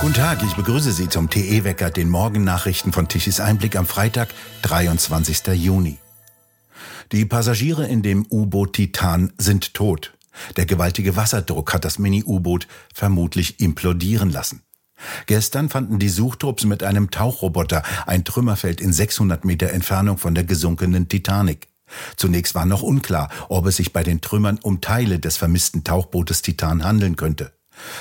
Guten Tag, ich begrüße Sie zum TE-Wecker, den Morgennachrichten von Tichys Einblick am Freitag, 23. Juni. Die Passagiere in dem U-Boot Titan sind tot. Der gewaltige Wasserdruck hat das Mini-U-Boot vermutlich implodieren lassen. Gestern fanden die Suchtrupps mit einem Tauchroboter ein Trümmerfeld in 600 Meter Entfernung von der gesunkenen Titanic. Zunächst war noch unklar, ob es sich bei den Trümmern um Teile des vermissten Tauchbootes Titan handeln könnte.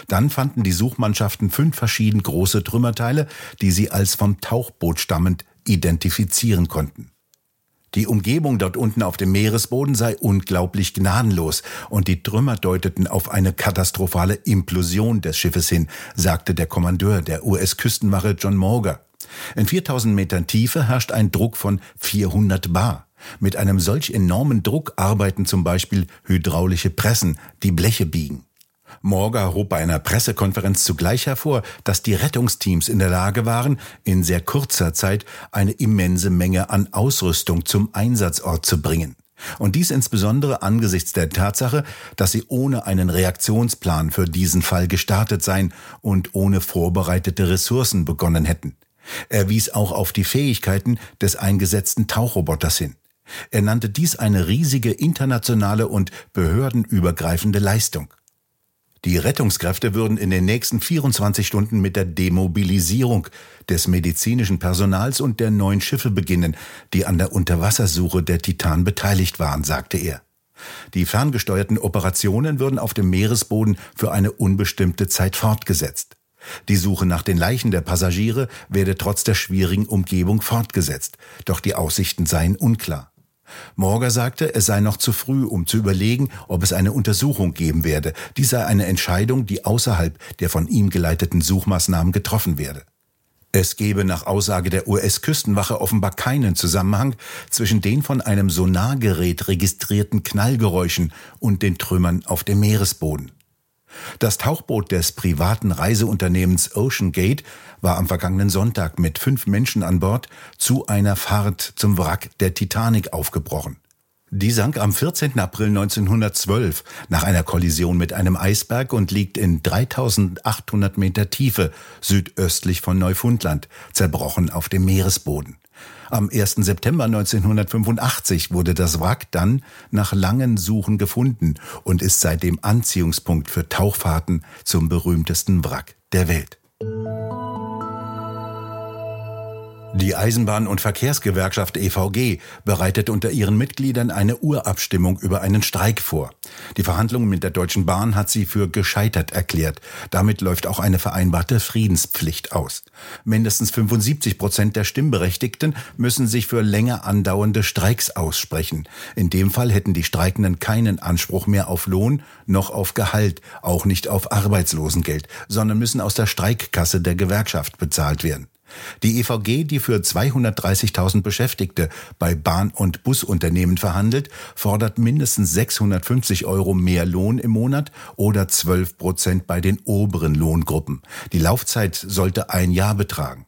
Dann fanden die Suchmannschaften fünf verschieden große Trümmerteile, die sie als vom Tauchboot stammend identifizieren konnten. Die Umgebung dort unten auf dem Meeresboden sei unglaublich gnadenlos und die Trümmer deuteten auf eine katastrophale Implosion des Schiffes hin, sagte der Kommandeur der US-Küstenwache John Morger. In 4000 Metern Tiefe herrscht ein Druck von 400 Bar. Mit einem solch enormen Druck arbeiten zum Beispiel hydraulische Pressen, die Bleche biegen. Morga hob bei einer Pressekonferenz zugleich hervor, dass die Rettungsteams in der Lage waren, in sehr kurzer Zeit eine immense Menge an Ausrüstung zum Einsatzort zu bringen. Und dies insbesondere angesichts der Tatsache, dass sie ohne einen Reaktionsplan für diesen Fall gestartet seien und ohne vorbereitete Ressourcen begonnen hätten. Er wies auch auf die Fähigkeiten des eingesetzten Tauchroboters hin. Er nannte dies eine riesige internationale und behördenübergreifende Leistung. Die Rettungskräfte würden in den nächsten 24 Stunden mit der Demobilisierung des medizinischen Personals und der neuen Schiffe beginnen, die an der Unterwassersuche der Titan beteiligt waren, sagte er. Die ferngesteuerten Operationen würden auf dem Meeresboden für eine unbestimmte Zeit fortgesetzt. Die Suche nach den Leichen der Passagiere werde trotz der schwierigen Umgebung fortgesetzt, doch die Aussichten seien unklar. Morger sagte, es sei noch zu früh, um zu überlegen, ob es eine Untersuchung geben werde. Dies sei eine Entscheidung, die außerhalb der von ihm geleiteten Suchmaßnahmen getroffen werde. Es gebe nach Aussage der US-Küstenwache offenbar keinen Zusammenhang zwischen den von einem Sonargerät registrierten Knallgeräuschen und den Trümmern auf dem Meeresboden. Das Tauchboot des privaten Reiseunternehmens Ocean Gate war am vergangenen Sonntag mit fünf Menschen an Bord zu einer Fahrt zum Wrack der Titanic aufgebrochen. Die sank am 14. April 1912 nach einer Kollision mit einem Eisberg und liegt in 3800 Meter Tiefe südöstlich von Neufundland, zerbrochen auf dem Meeresboden. Am 1. September 1985 wurde das Wrack dann nach langen Suchen gefunden und ist seitdem Anziehungspunkt für Tauchfahrten zum berühmtesten Wrack der Welt. Die Eisenbahn- und Verkehrsgewerkschaft EVG bereitet unter ihren Mitgliedern eine Urabstimmung über einen Streik vor. Die Verhandlungen mit der Deutschen Bahn hat sie für gescheitert erklärt. Damit läuft auch eine vereinbarte Friedenspflicht aus. Mindestens 75 Prozent der Stimmberechtigten müssen sich für länger andauernde Streiks aussprechen. In dem Fall hätten die Streikenden keinen Anspruch mehr auf Lohn noch auf Gehalt, auch nicht auf Arbeitslosengeld, sondern müssen aus der Streikkasse der Gewerkschaft bezahlt werden. Die EVG, die für 230.000 Beschäftigte bei Bahn- und Busunternehmen verhandelt, fordert mindestens 650 Euro mehr Lohn im Monat oder 12 Prozent bei den oberen Lohngruppen. Die Laufzeit sollte ein Jahr betragen.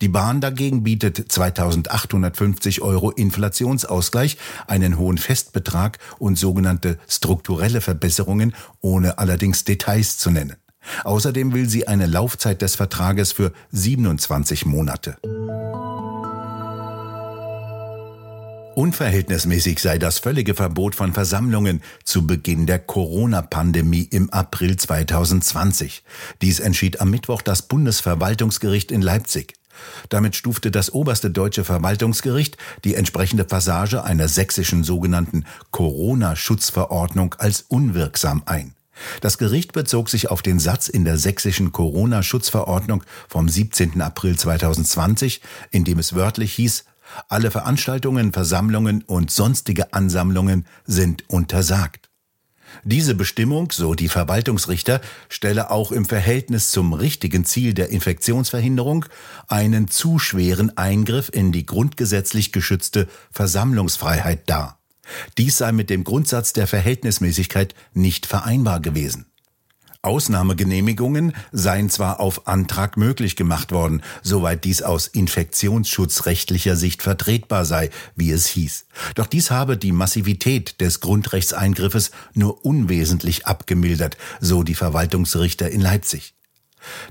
Die Bahn dagegen bietet 2850 Euro Inflationsausgleich, einen hohen Festbetrag und sogenannte strukturelle Verbesserungen, ohne allerdings Details zu nennen. Außerdem will sie eine Laufzeit des Vertrages für 27 Monate. Unverhältnismäßig sei das völlige Verbot von Versammlungen zu Beginn der Corona-Pandemie im April 2020. Dies entschied am Mittwoch das Bundesverwaltungsgericht in Leipzig. Damit stufte das oberste deutsche Verwaltungsgericht die entsprechende Passage einer sächsischen sogenannten Corona-Schutzverordnung als unwirksam ein. Das Gericht bezog sich auf den Satz in der sächsischen Corona-Schutzverordnung vom 17. April 2020, in dem es wörtlich hieß, alle Veranstaltungen, Versammlungen und sonstige Ansammlungen sind untersagt. Diese Bestimmung, so die Verwaltungsrichter, stelle auch im Verhältnis zum richtigen Ziel der Infektionsverhinderung einen zu schweren Eingriff in die grundgesetzlich geschützte Versammlungsfreiheit dar. Dies sei mit dem Grundsatz der Verhältnismäßigkeit nicht vereinbar gewesen. Ausnahmegenehmigungen seien zwar auf Antrag möglich gemacht worden, soweit dies aus infektionsschutzrechtlicher Sicht vertretbar sei, wie es hieß. Doch dies habe die Massivität des Grundrechtseingriffes nur unwesentlich abgemildert, so die Verwaltungsrichter in Leipzig.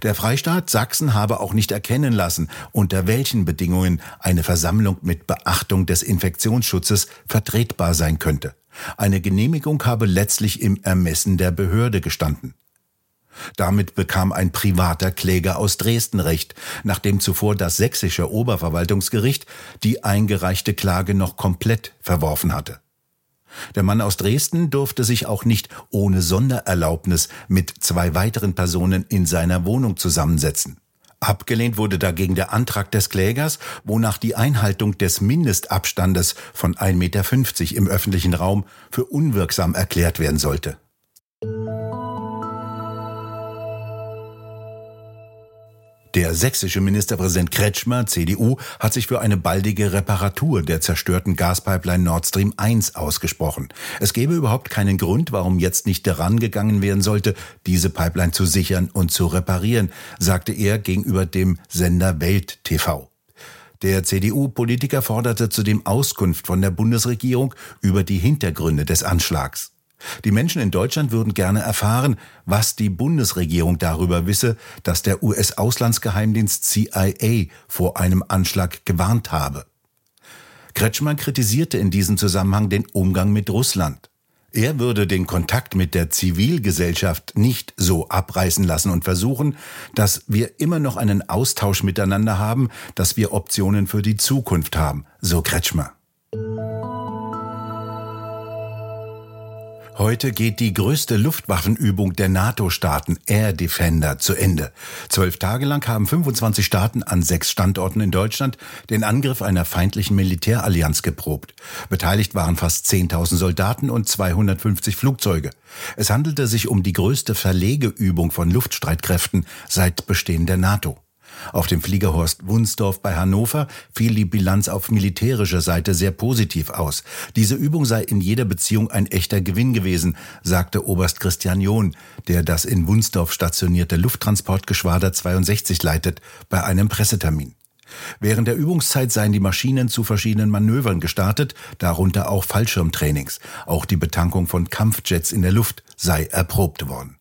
Der Freistaat Sachsen habe auch nicht erkennen lassen, unter welchen Bedingungen eine Versammlung mit Beachtung des Infektionsschutzes vertretbar sein könnte. Eine Genehmigung habe letztlich im Ermessen der Behörde gestanden. Damit bekam ein privater Kläger aus Dresden Recht, nachdem zuvor das sächsische Oberverwaltungsgericht die eingereichte Klage noch komplett verworfen hatte. Der Mann aus Dresden durfte sich auch nicht ohne Sondererlaubnis mit zwei weiteren Personen in seiner Wohnung zusammensetzen. Abgelehnt wurde dagegen der Antrag des Klägers, wonach die Einhaltung des Mindestabstandes von 1,50 Meter im öffentlichen Raum für unwirksam erklärt werden sollte. Der sächsische Ministerpräsident Kretschmer, CDU, hat sich für eine baldige Reparatur der zerstörten Gaspipeline Nord Stream 1 ausgesprochen. Es gäbe überhaupt keinen Grund, warum jetzt nicht daran gegangen werden sollte, diese Pipeline zu sichern und zu reparieren, sagte er gegenüber dem Sender Welt TV. Der CDU-Politiker forderte zudem Auskunft von der Bundesregierung über die Hintergründe des Anschlags. Die Menschen in Deutschland würden gerne erfahren, was die Bundesregierung darüber wisse, dass der US-Auslandsgeheimdienst CIA vor einem Anschlag gewarnt habe. Kretschmann kritisierte in diesem Zusammenhang den Umgang mit Russland. Er würde den Kontakt mit der Zivilgesellschaft nicht so abreißen lassen und versuchen, dass wir immer noch einen Austausch miteinander haben, dass wir Optionen für die Zukunft haben, so Kretschmer. Heute geht die größte Luftwaffenübung der NATO-Staaten Air Defender zu Ende. Zwölf Tage lang haben 25 Staaten an sechs Standorten in Deutschland den Angriff einer feindlichen Militärallianz geprobt. Beteiligt waren fast 10.000 Soldaten und 250 Flugzeuge. Es handelte sich um die größte Verlegeübung von Luftstreitkräften seit Bestehen der NATO. Auf dem Fliegerhorst Wunsdorf bei Hannover fiel die Bilanz auf militärischer Seite sehr positiv aus. Diese Übung sei in jeder Beziehung ein echter Gewinn gewesen, sagte Oberst Christian John, der das in Wunsdorf stationierte Lufttransportgeschwader 62 leitet, bei einem Pressetermin. Während der Übungszeit seien die Maschinen zu verschiedenen Manövern gestartet, darunter auch Fallschirmtrainings. Auch die Betankung von Kampfjets in der Luft sei erprobt worden.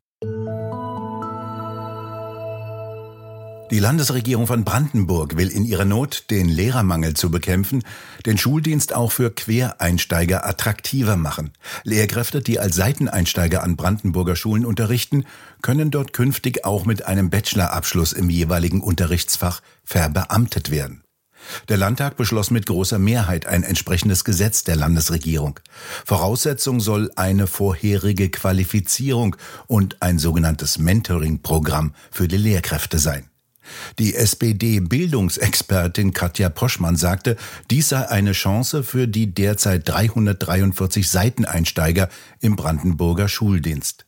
Die Landesregierung von Brandenburg will in ihrer Not, den Lehrermangel zu bekämpfen, den Schuldienst auch für Quereinsteiger attraktiver machen. Lehrkräfte, die als Seiteneinsteiger an Brandenburger Schulen unterrichten, können dort künftig auch mit einem Bachelorabschluss im jeweiligen Unterrichtsfach verbeamtet werden. Der Landtag beschloss mit großer Mehrheit ein entsprechendes Gesetz der Landesregierung. Voraussetzung soll eine vorherige Qualifizierung und ein sogenanntes Mentoring-Programm für die Lehrkräfte sein. Die SPD-Bildungsexpertin Katja Poschmann sagte, dies sei eine Chance für die derzeit 343 Seiteneinsteiger im Brandenburger Schuldienst.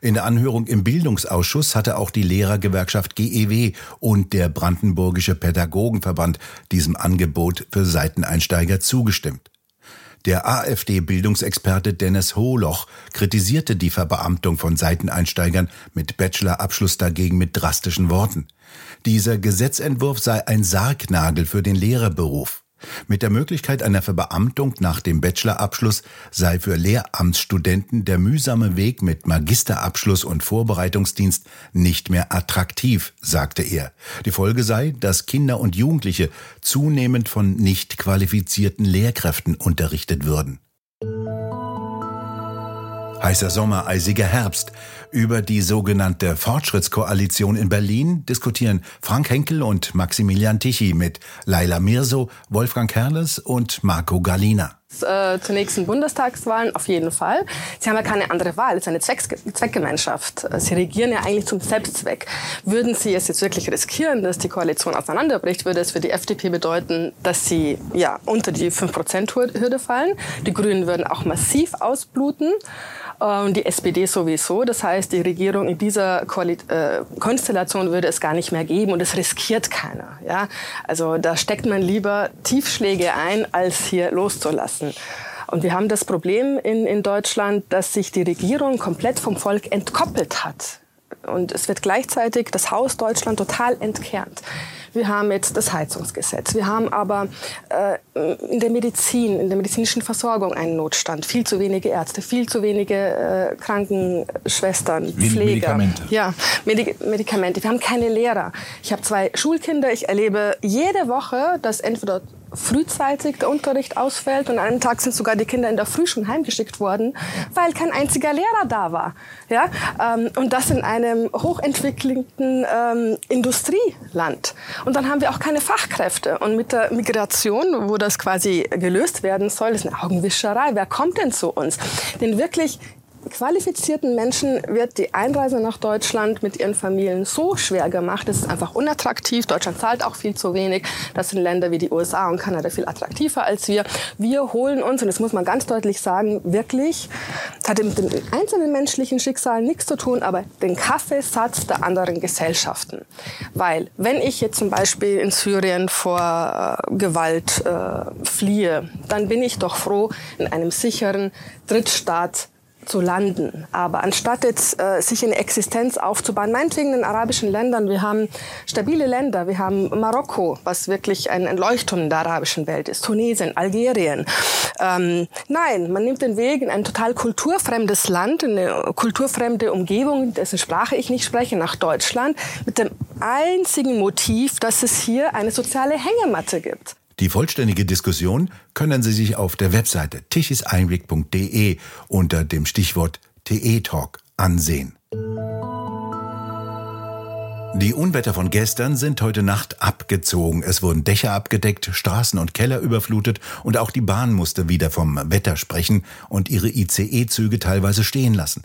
In der Anhörung im Bildungsausschuss hatte auch die Lehrergewerkschaft GEW und der Brandenburgische Pädagogenverband diesem Angebot für Seiteneinsteiger zugestimmt. Der AfD-Bildungsexperte Dennis Hohloch kritisierte die Verbeamtung von Seiteneinsteigern mit Bachelorabschluss dagegen mit drastischen Worten. Dieser Gesetzentwurf sei ein Sargnagel für den Lehrerberuf. Mit der Möglichkeit einer Verbeamtung nach dem Bachelorabschluss sei für Lehramtsstudenten der mühsame Weg mit Magisterabschluss und Vorbereitungsdienst nicht mehr attraktiv, sagte er. Die Folge sei, dass Kinder und Jugendliche zunehmend von nicht qualifizierten Lehrkräften unterrichtet würden. Heißer Sommer, eisiger Herbst. Über die sogenannte Fortschrittskoalition in Berlin diskutieren Frank Henkel und Maximilian Tichy mit Laila Mirso, Wolfgang Kerles und Marco Galina. Äh, zur nächsten Bundestagswahlen auf jeden Fall. Sie haben ja keine andere Wahl. Es ist eine Zweck Zweckgemeinschaft. Sie regieren ja eigentlich zum Selbstzweck. Würden Sie es jetzt wirklich riskieren, dass die Koalition auseinanderbricht, würde es für die FDP bedeuten, dass sie ja unter die 5%-Hürde fallen. Die Grünen würden auch massiv ausbluten und die SPD sowieso. Das heißt, die Regierung in dieser Koali äh, Konstellation würde es gar nicht mehr geben und es riskiert keiner. Ja? Also da steckt man lieber Tiefschläge ein, als hier loszulassen. Und wir haben das Problem in, in Deutschland, dass sich die Regierung komplett vom Volk entkoppelt hat. Und es wird gleichzeitig das Haus Deutschland total entkernt. Wir haben jetzt das Heizungsgesetz. Wir haben aber äh, in der Medizin, in der medizinischen Versorgung einen Notstand. Viel zu wenige Ärzte, viel zu wenige äh, Krankenschwestern, Wenig Pfleger. Medikamente. Ja, Medi Medikamente. Wir haben keine Lehrer. Ich habe zwei Schulkinder. Ich erlebe jede Woche, dass entweder frühzeitig der Unterricht ausfällt und an einem Tag sind sogar die Kinder in der Früh schon heimgeschickt worden, weil kein einziger Lehrer da war. Ja? Ähm, und das in einem hochentwickelten ähm, Industrieland. Und dann haben wir auch keine Fachkräfte. Und mit der Migration, wo das quasi gelöst werden soll, ist eine Augenwischerei. Wer kommt denn zu uns? Denn wirklich qualifizierten Menschen wird die Einreise nach Deutschland mit ihren Familien so schwer gemacht, es ist einfach unattraktiv. Deutschland zahlt auch viel zu wenig. Das sind Länder wie die USA und Kanada viel attraktiver als wir. Wir holen uns, und das muss man ganz deutlich sagen, wirklich, das hat mit dem einzelnen menschlichen Schicksal nichts zu tun, aber den Kaffeesatz der anderen Gesellschaften. Weil, wenn ich jetzt zum Beispiel in Syrien vor äh, Gewalt äh, fliehe, dann bin ich doch froh, in einem sicheren Drittstaat zu landen. Aber anstatt jetzt äh, sich eine Existenz aufzubauen, meinetwegen in arabischen Ländern, wir haben stabile Länder, wir haben Marokko, was wirklich ein, ein Leuchtturm der arabischen Welt ist, Tunesien, Algerien. Ähm, nein, man nimmt den Weg in ein total kulturfremdes Land, in eine kulturfremde Umgebung, dessen Sprache ich nicht spreche, nach Deutschland, mit dem einzigen Motiv, dass es hier eine soziale Hängematte gibt. Die vollständige Diskussion können Sie sich auf der Webseite tichiseinblick.de unter dem Stichwort TE-Talk ansehen. Die Unwetter von gestern sind heute Nacht abgezogen. Es wurden Dächer abgedeckt, Straßen und Keller überflutet und auch die Bahn musste wieder vom Wetter sprechen und ihre ICE-Züge teilweise stehen lassen.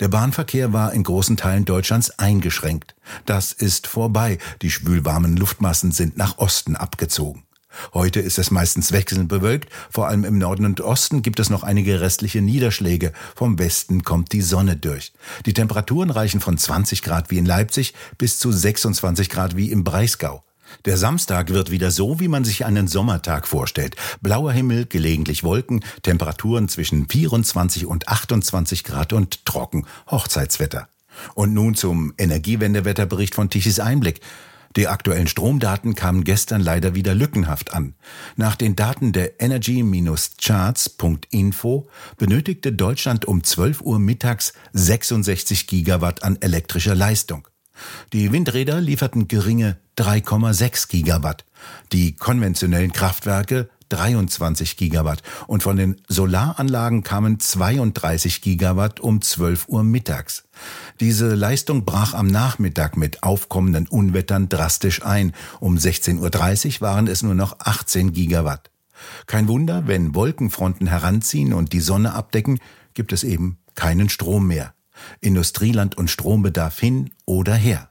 Der Bahnverkehr war in großen Teilen Deutschlands eingeschränkt. Das ist vorbei. Die schwülwarmen Luftmassen sind nach Osten abgezogen. Heute ist es meistens wechselnd bewölkt, vor allem im Norden und Osten gibt es noch einige restliche Niederschläge, vom Westen kommt die Sonne durch. Die Temperaturen reichen von 20 Grad wie in Leipzig bis zu 26 Grad wie im Breisgau. Der Samstag wird wieder so, wie man sich einen Sommertag vorstellt. Blauer Himmel, gelegentlich Wolken, Temperaturen zwischen 24 und 28 Grad und trocken. Hochzeitswetter. Und nun zum Energiewendewetterbericht von Tichys Einblick. Die aktuellen Stromdaten kamen gestern leider wieder lückenhaft an. Nach den Daten der Energy-Charts.info benötigte Deutschland um 12 Uhr mittags 66 Gigawatt an elektrischer Leistung. Die Windräder lieferten geringe 3,6 Gigawatt. Die konventionellen Kraftwerke 23 Gigawatt und von den Solaranlagen kamen 32 Gigawatt um 12 Uhr mittags. Diese Leistung brach am Nachmittag mit aufkommenden Unwettern drastisch ein. Um 16.30 Uhr waren es nur noch 18 Gigawatt. Kein Wunder, wenn Wolkenfronten heranziehen und die Sonne abdecken, gibt es eben keinen Strom mehr. Industrieland und Strombedarf hin oder her.